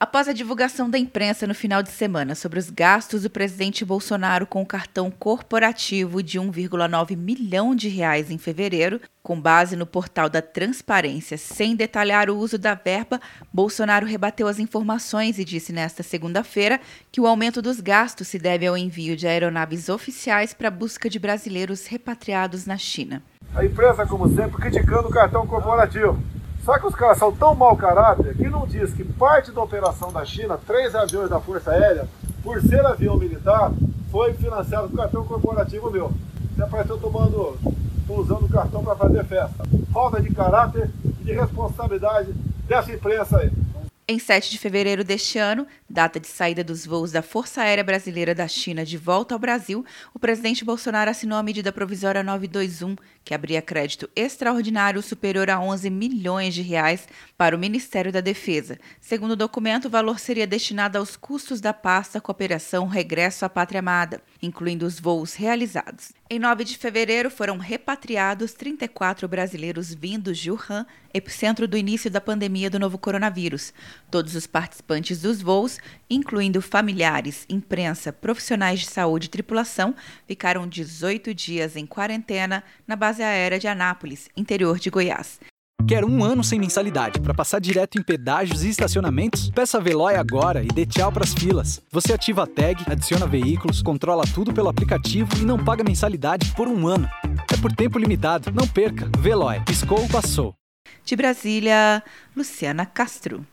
Após a divulgação da imprensa no final de semana sobre os gastos do presidente Bolsonaro com o cartão corporativo de 1,9 milhão de reais em fevereiro, com base no portal da Transparência, sem detalhar o uso da verba, Bolsonaro rebateu as informações e disse nesta segunda-feira que o aumento dos gastos se deve ao envio de aeronaves oficiais para a busca de brasileiros repatriados na China. A imprensa, como sempre, criticando o cartão corporativo. Só que os caras são tão mau caráter que não diz que parte da operação da China, três aviões da Força Aérea, por ser avião militar, foi financiado com cartão corporativo meu. Você apareceu tomando, usando o cartão para fazer festa. Falta de caráter e de responsabilidade dessa imprensa aí. Em 7 de fevereiro deste ano, data de saída dos voos da Força Aérea Brasileira da China de volta ao Brasil, o presidente Bolsonaro assinou a medida provisória 921, que abria crédito extraordinário superior a 11 milhões de reais para o Ministério da Defesa. Segundo o documento, o valor seria destinado aos custos da pasta Cooperação Regresso à Pátria Amada, incluindo os voos realizados. Em 9 de fevereiro, foram repatriados 34 brasileiros vindos de Wuhan, epicentro do início da pandemia do novo coronavírus. Todos os participantes dos voos, incluindo familiares, imprensa, profissionais de saúde e tripulação, ficaram 18 dias em quarentena na base aérea de Anápolis, interior de Goiás. Quer um ano sem mensalidade para passar direto em pedágios e estacionamentos? Peça a Veloy agora e dê tchau para as filas. Você ativa a tag, adiciona veículos, controla tudo pelo aplicativo e não paga mensalidade por um ano. É por tempo limitado. Não perca. Veloy. Piscou, passou. De Brasília, Luciana Castro.